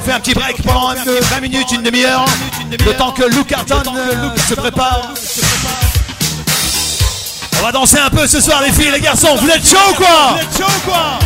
On fait un petit break pendant 20 minutes, une demi-heure. Le temps que Lou Carton euh, se prépare. On va danser un peu ce soir, les filles, les garçons. Vous êtes chaud quoi Vous êtes chaud quoi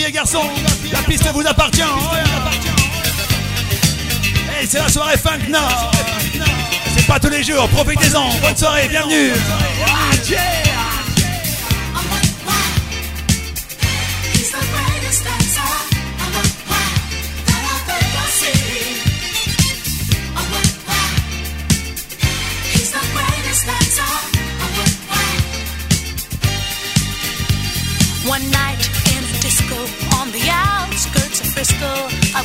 filles garçons, la piste vous appartient. Et c'est la soirée Funk Nord. C'est pas tous les jours, profitez-en. Bonne soirée, bienvenue. Ah,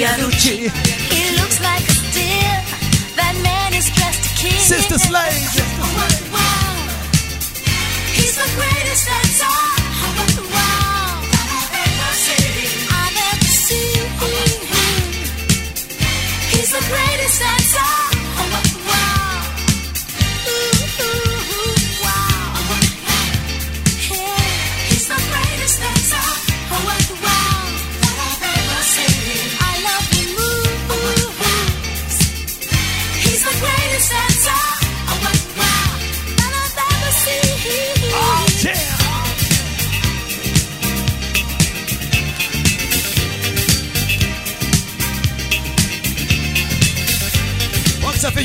Iannucci. He looks like a steal. That man is dressed to kill. Sister Slade. Oh, wow. He's the greatest that's all.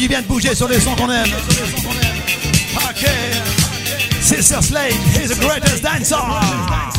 du bien de bouger sur les sons qu'on aime. Okay. Sister Slade is the greatest dancer.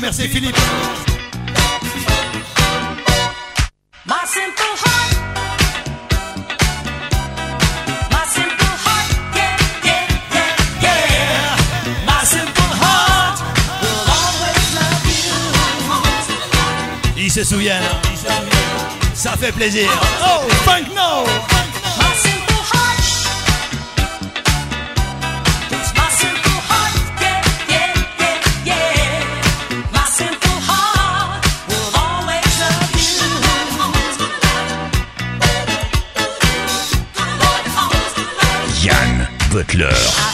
Merci Philippe. se souviennent. Ça fait plaisir. Oh, funk no! Butler.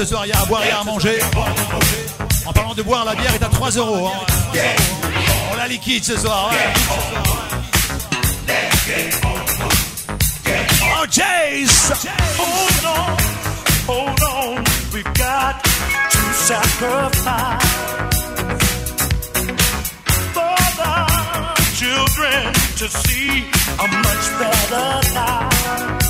ce soir, il y a à boire et à manger. En parlant de boire, la bière est à 3 euros. Hein. On la liquide ce soir. Oh, Jays! Hold oh, on, hold oh, on, we got to sacrifice for the children to see a much better life.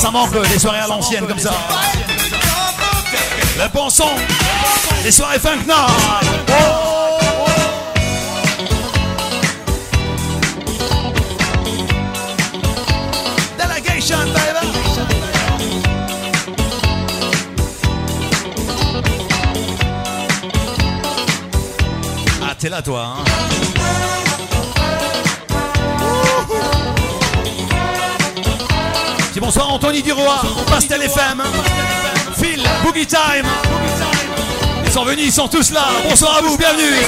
ça manque euh, les soirées à l'ancienne comme ça. Le bon son, les soirées funk nord. Ah, t'es là toi, hein Anthony Duroy, Pastel FM, Phil, Boogie Time. Ils sont venus, ils sont tous là. Bonsoir à vous, bienvenue.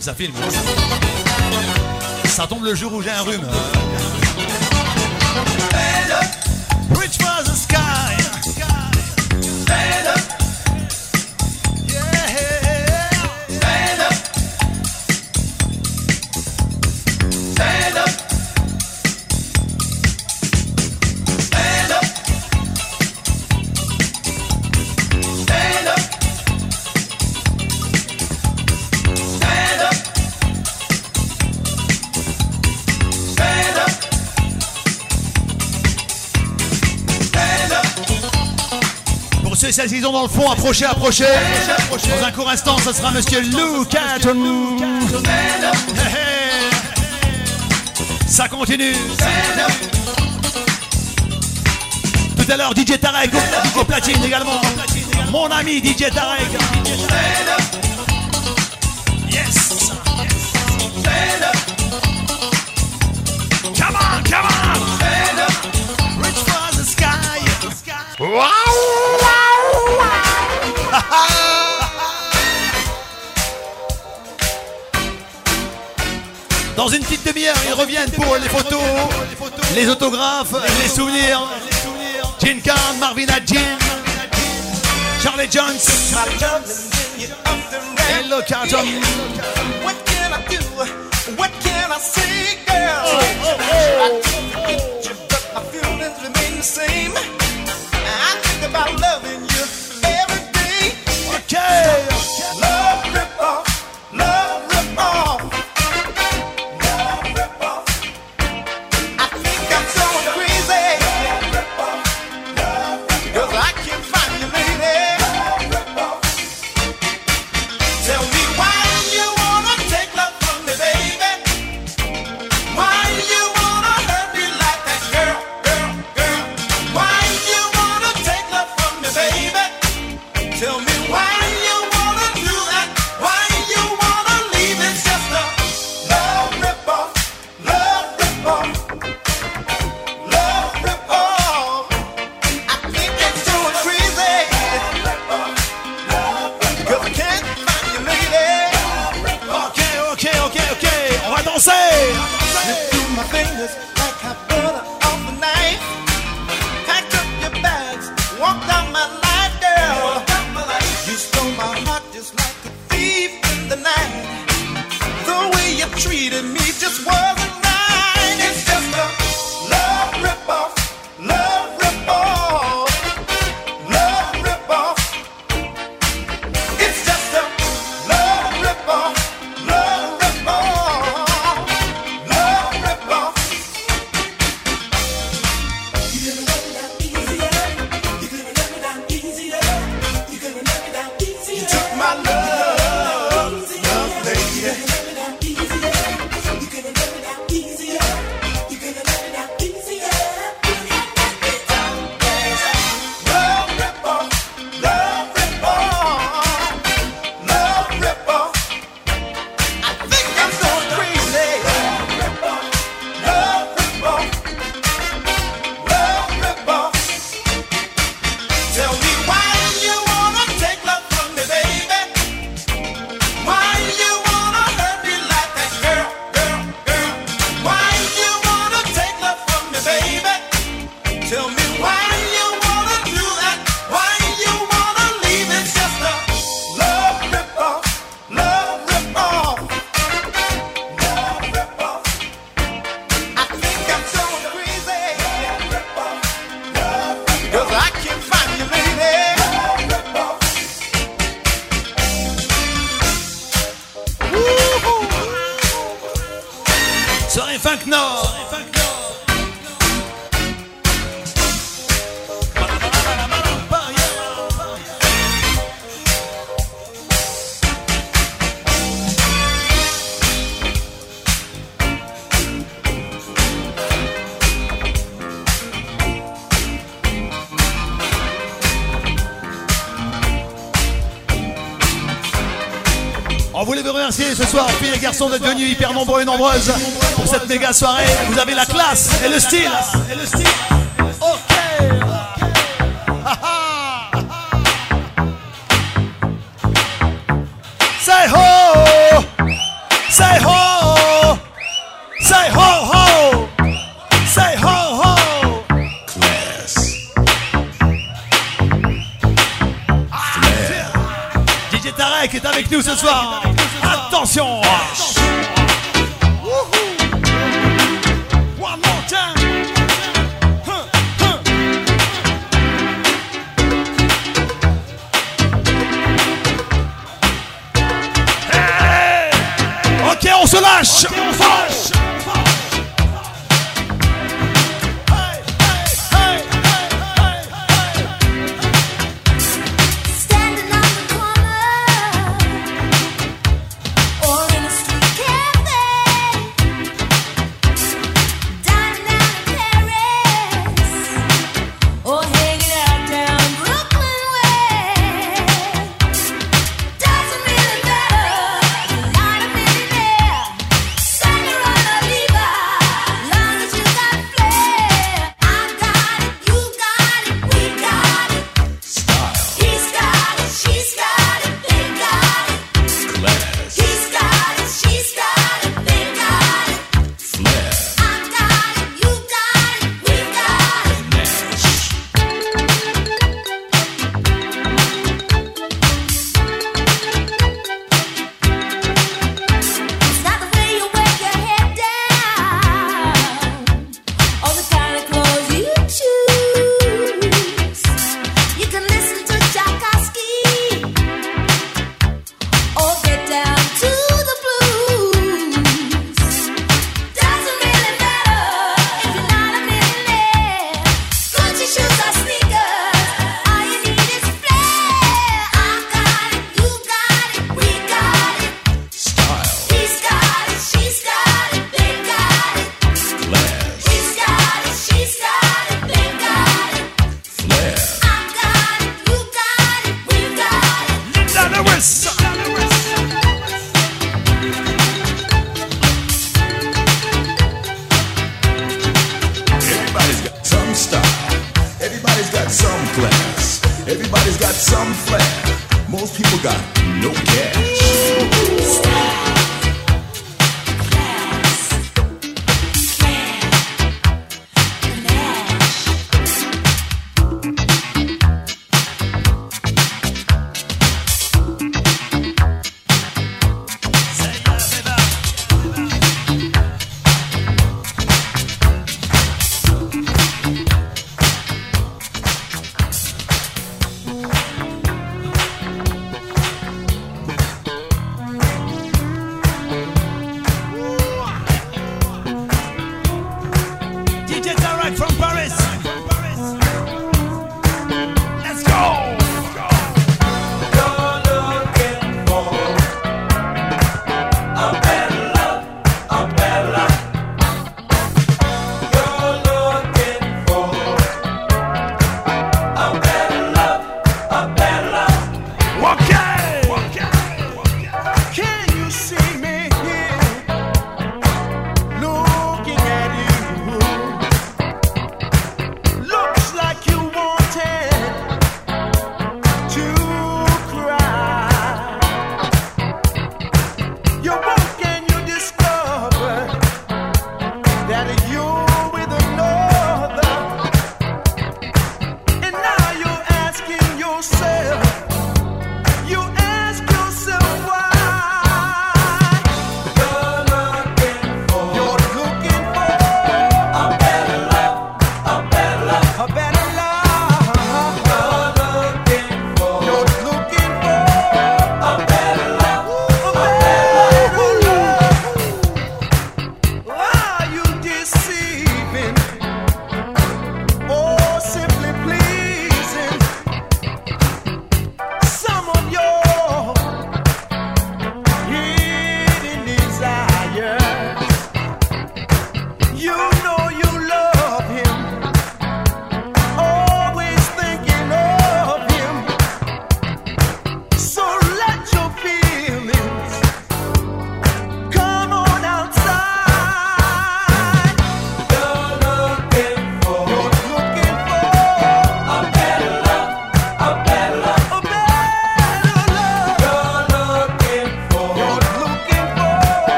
ça filme. Ça tombe le jour où j'ai un rhume. celles qui sont dans le fond, approchez, approchez. Dans un court instant, ce sera Monsieur Lucas. Ça continue. Tout à l'heure, DJ Tarek au platine également. Mon ami DJ Tarek. demi-heure, ils reviennent pour les photos, les autographes, les souvenirs. Gene Khan, Marvin Jean, Charlie Jones, Hello Carlton. What can I do? What can I say, girl? Oh, oh, oh. I try to feelings remain the same. hyper nombreux et nombreuses pour cette méga soirée. Vous avez la classe et le style. Et le style. Say ho, say ho, say ho ho, say ho ho. Class. DJ Tarek est avec nous ce soir.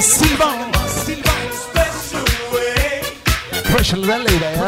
Silva. Special way. Special lady.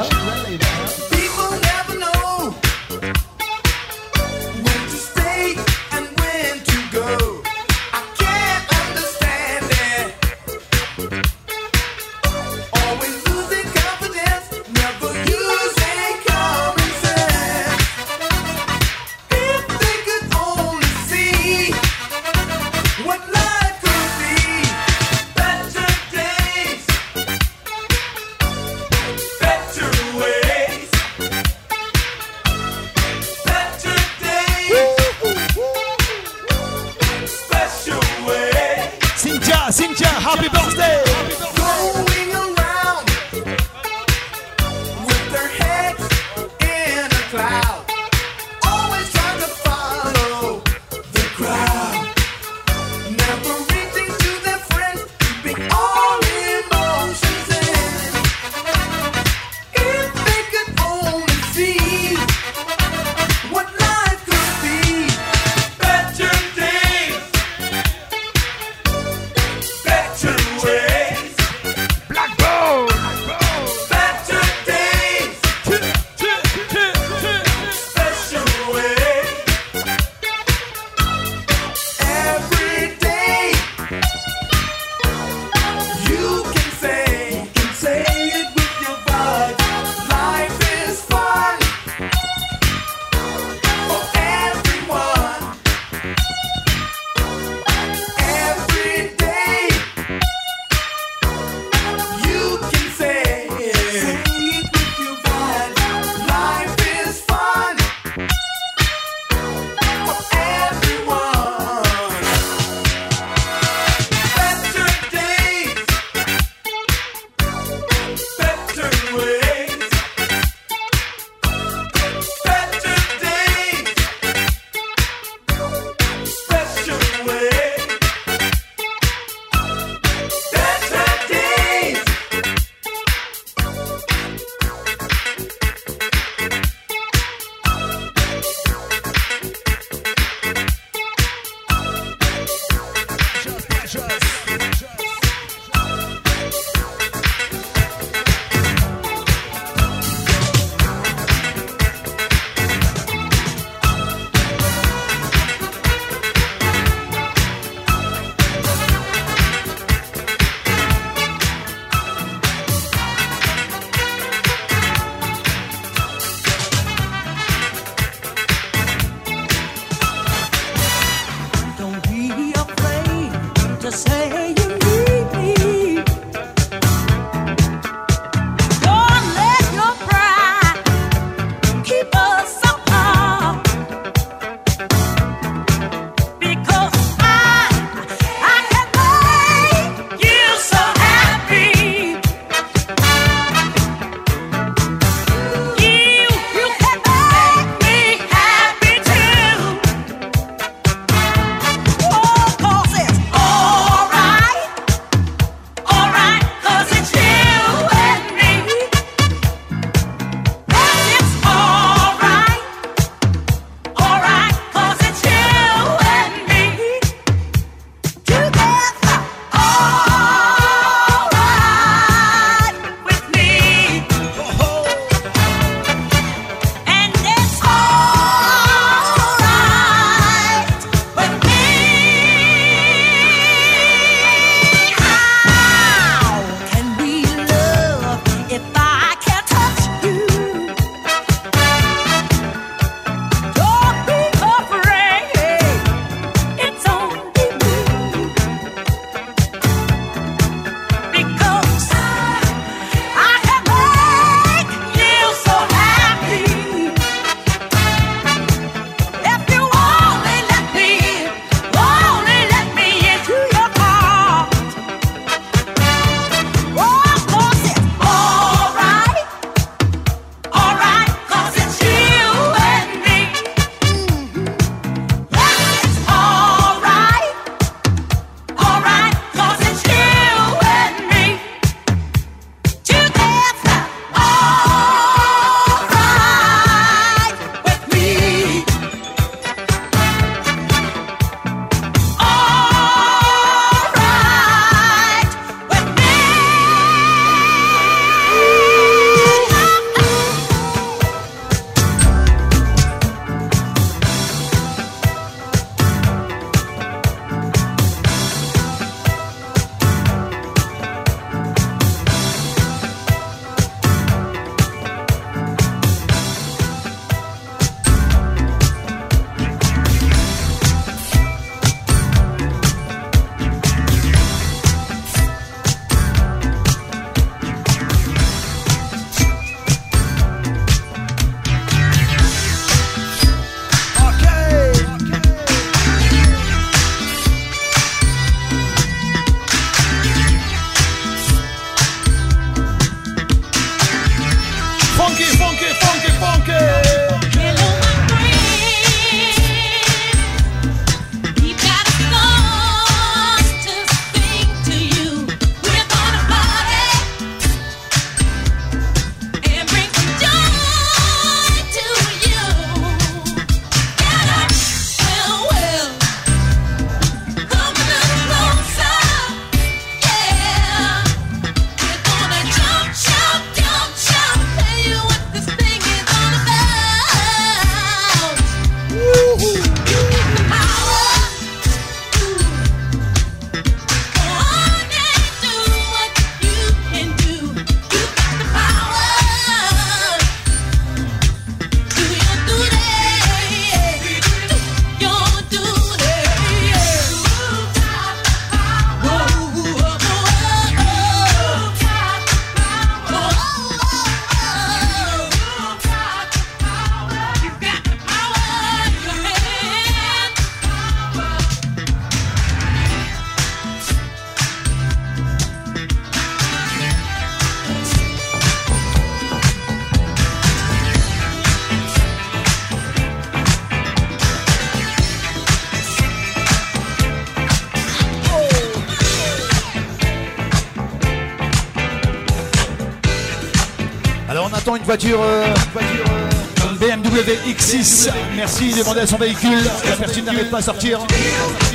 Merci, il demandait à son véhicule. La personne n'arrive pas à sortir.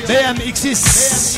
BMX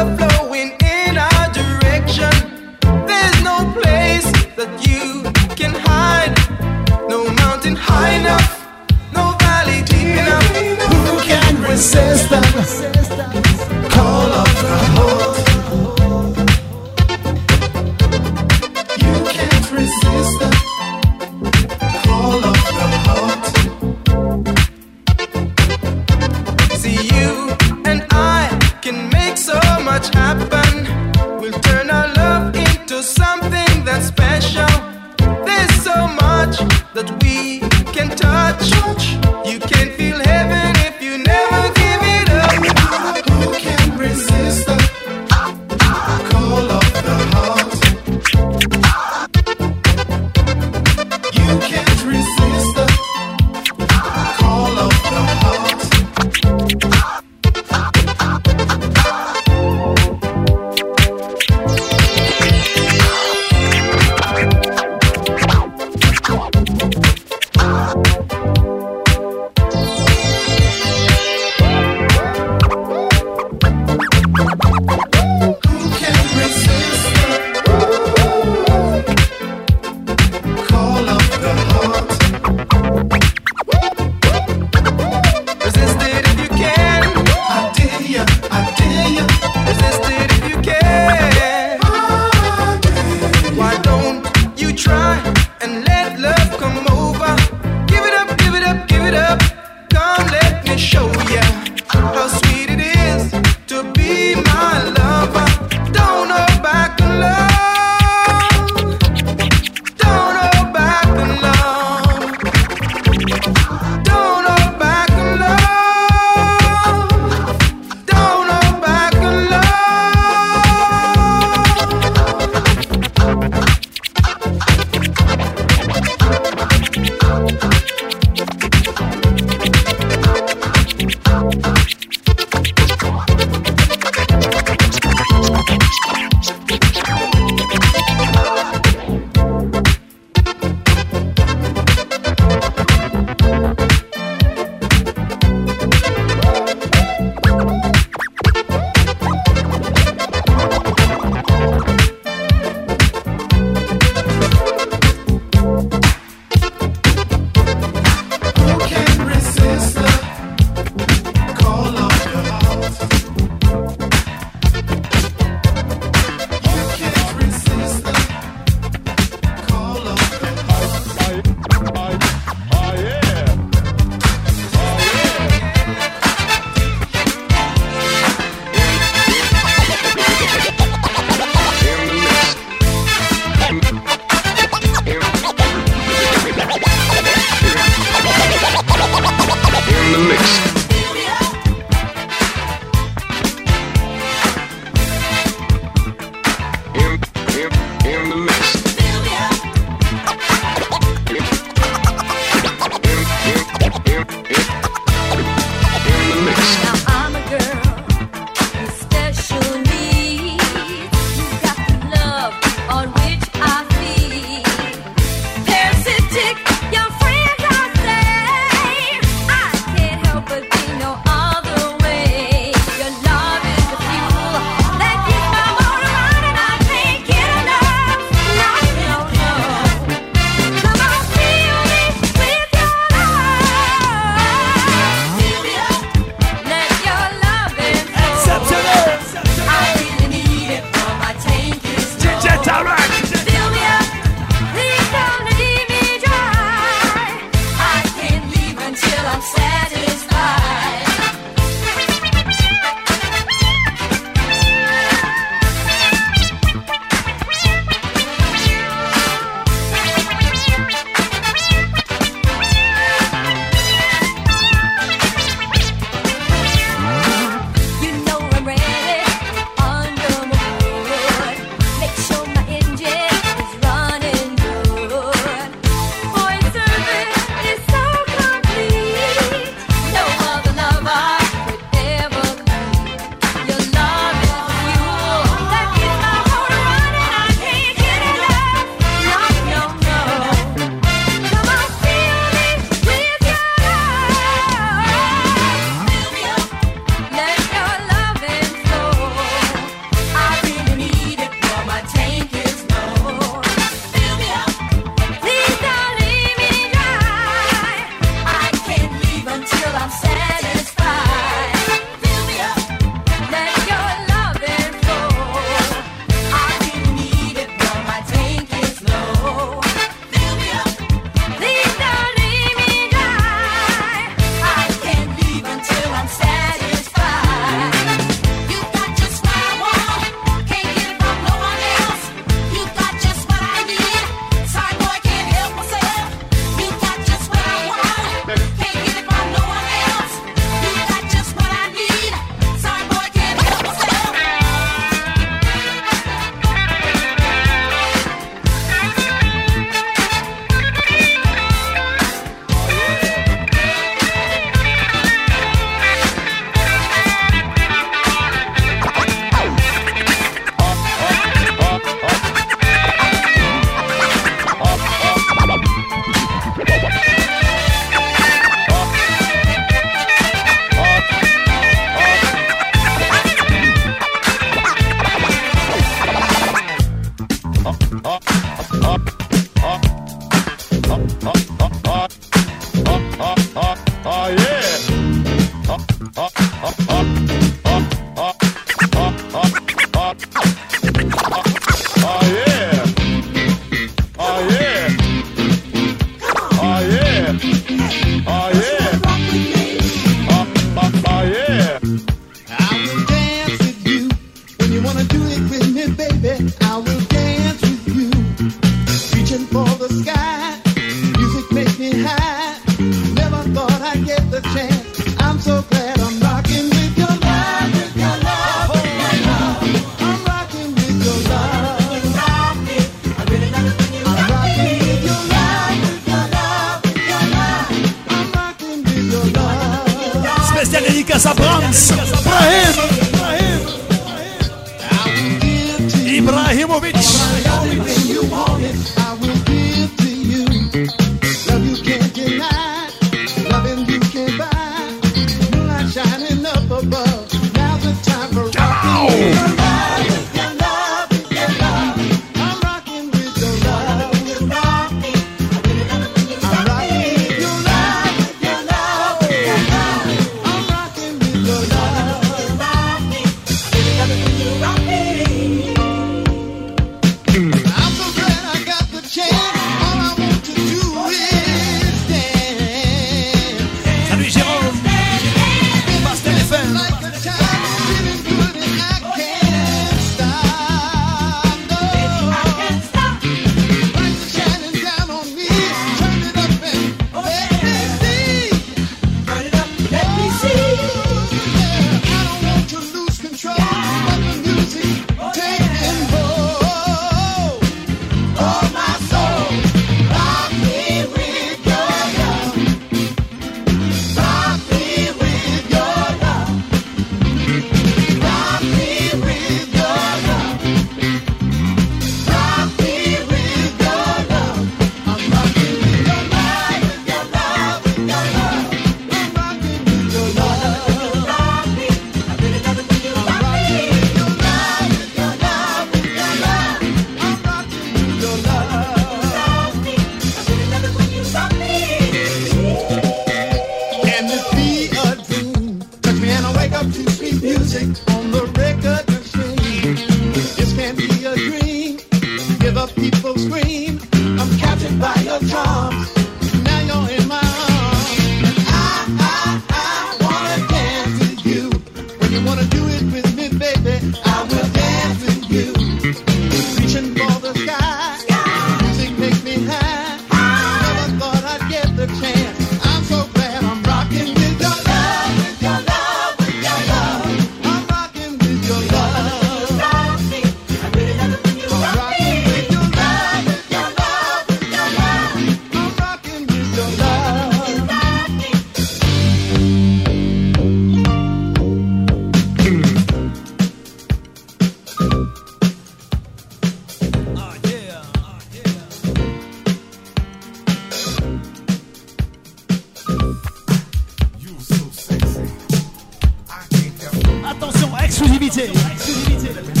Exclusivité. Exclusivité.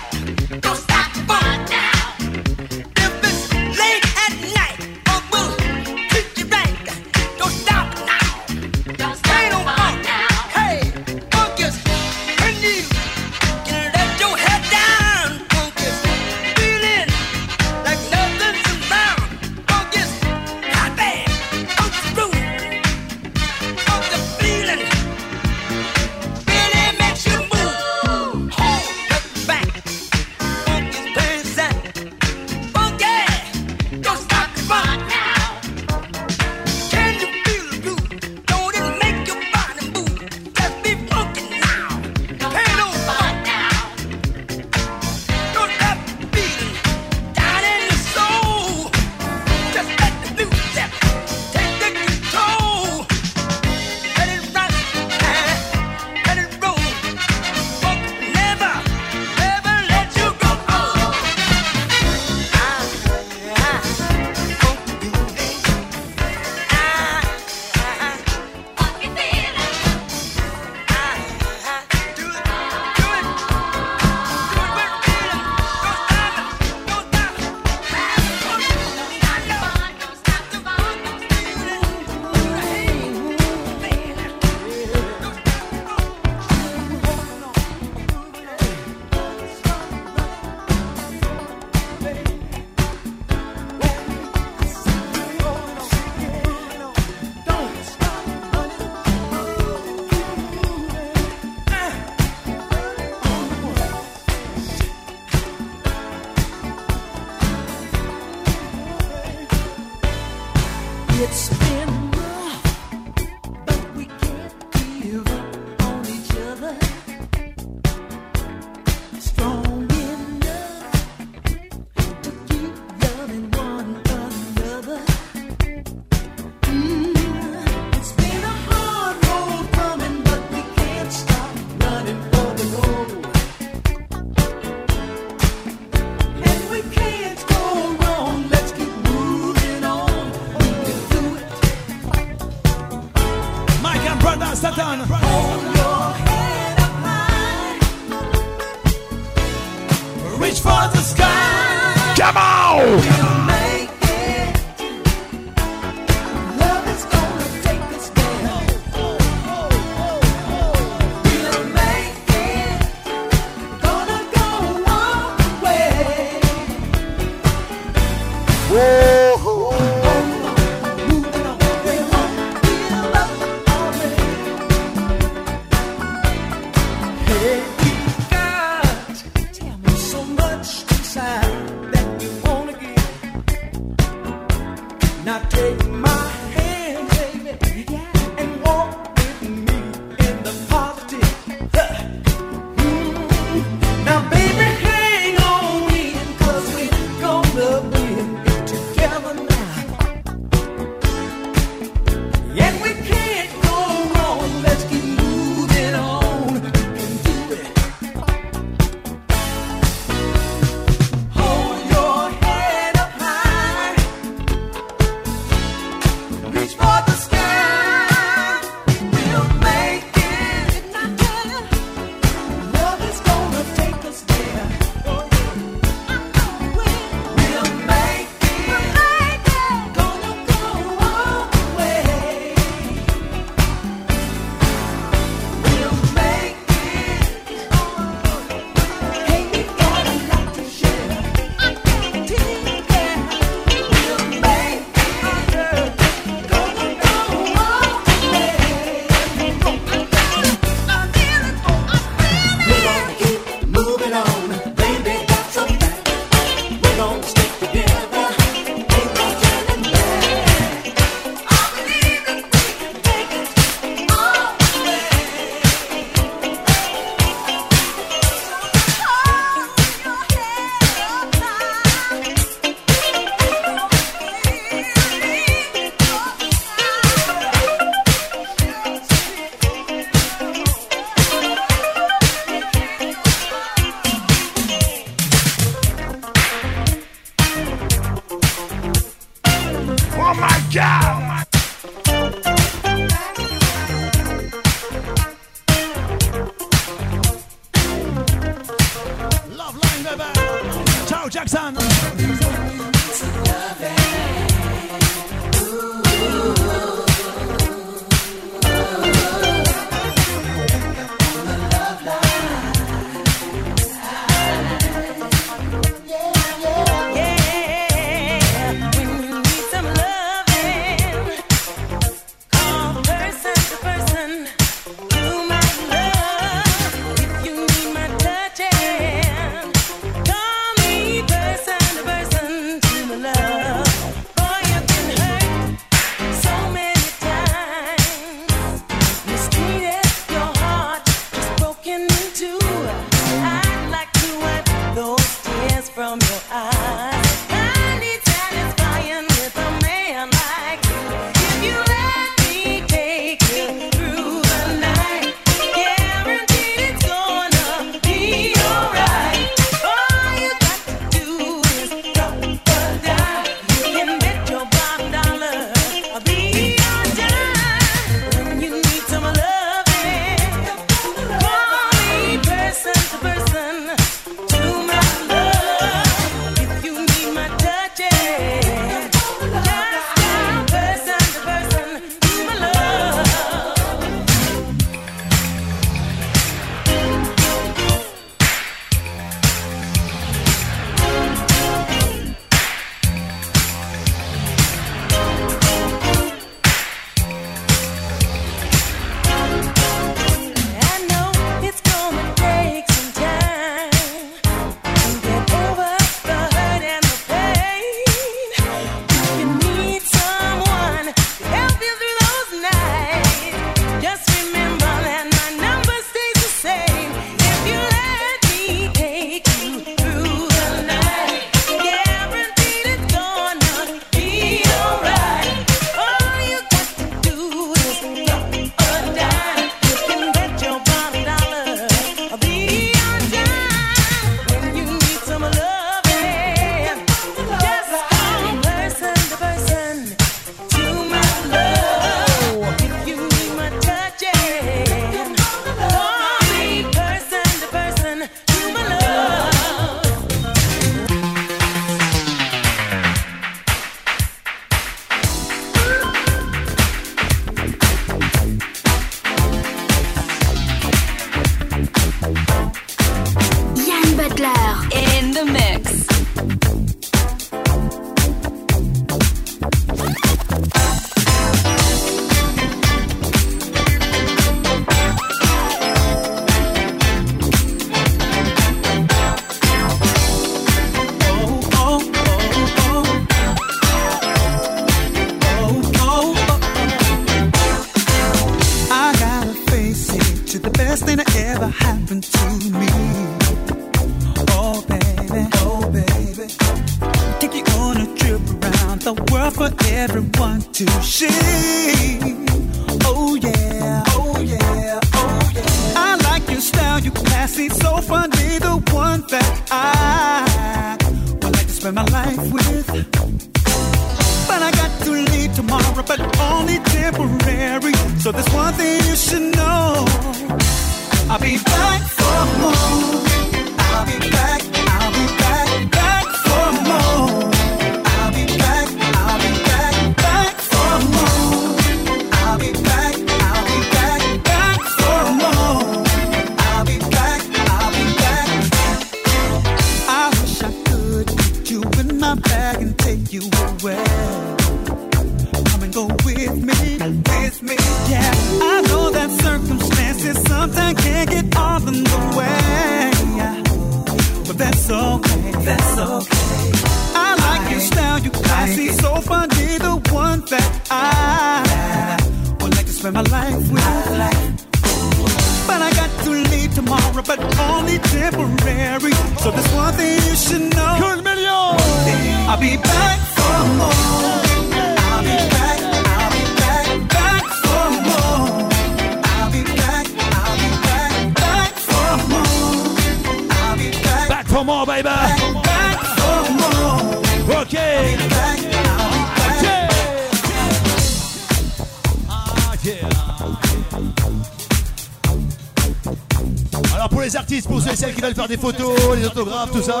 tout ça.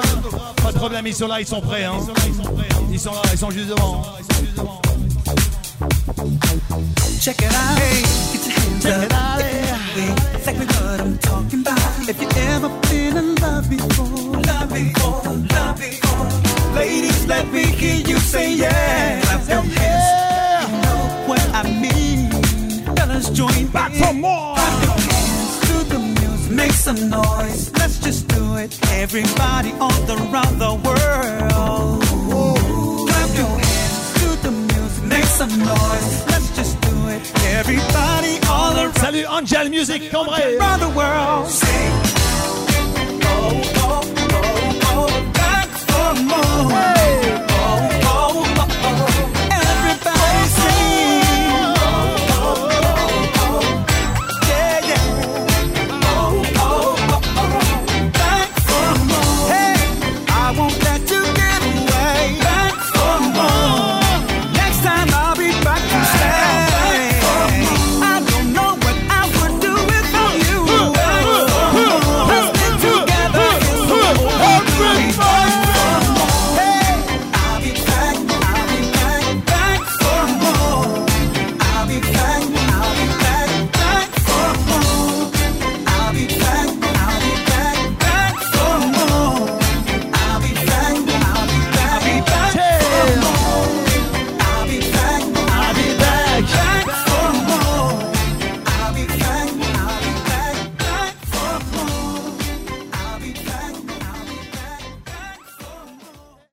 Pas de problème, ils sont là, ils sont prêts. Hein. Ils sont là, ils sont juste devant.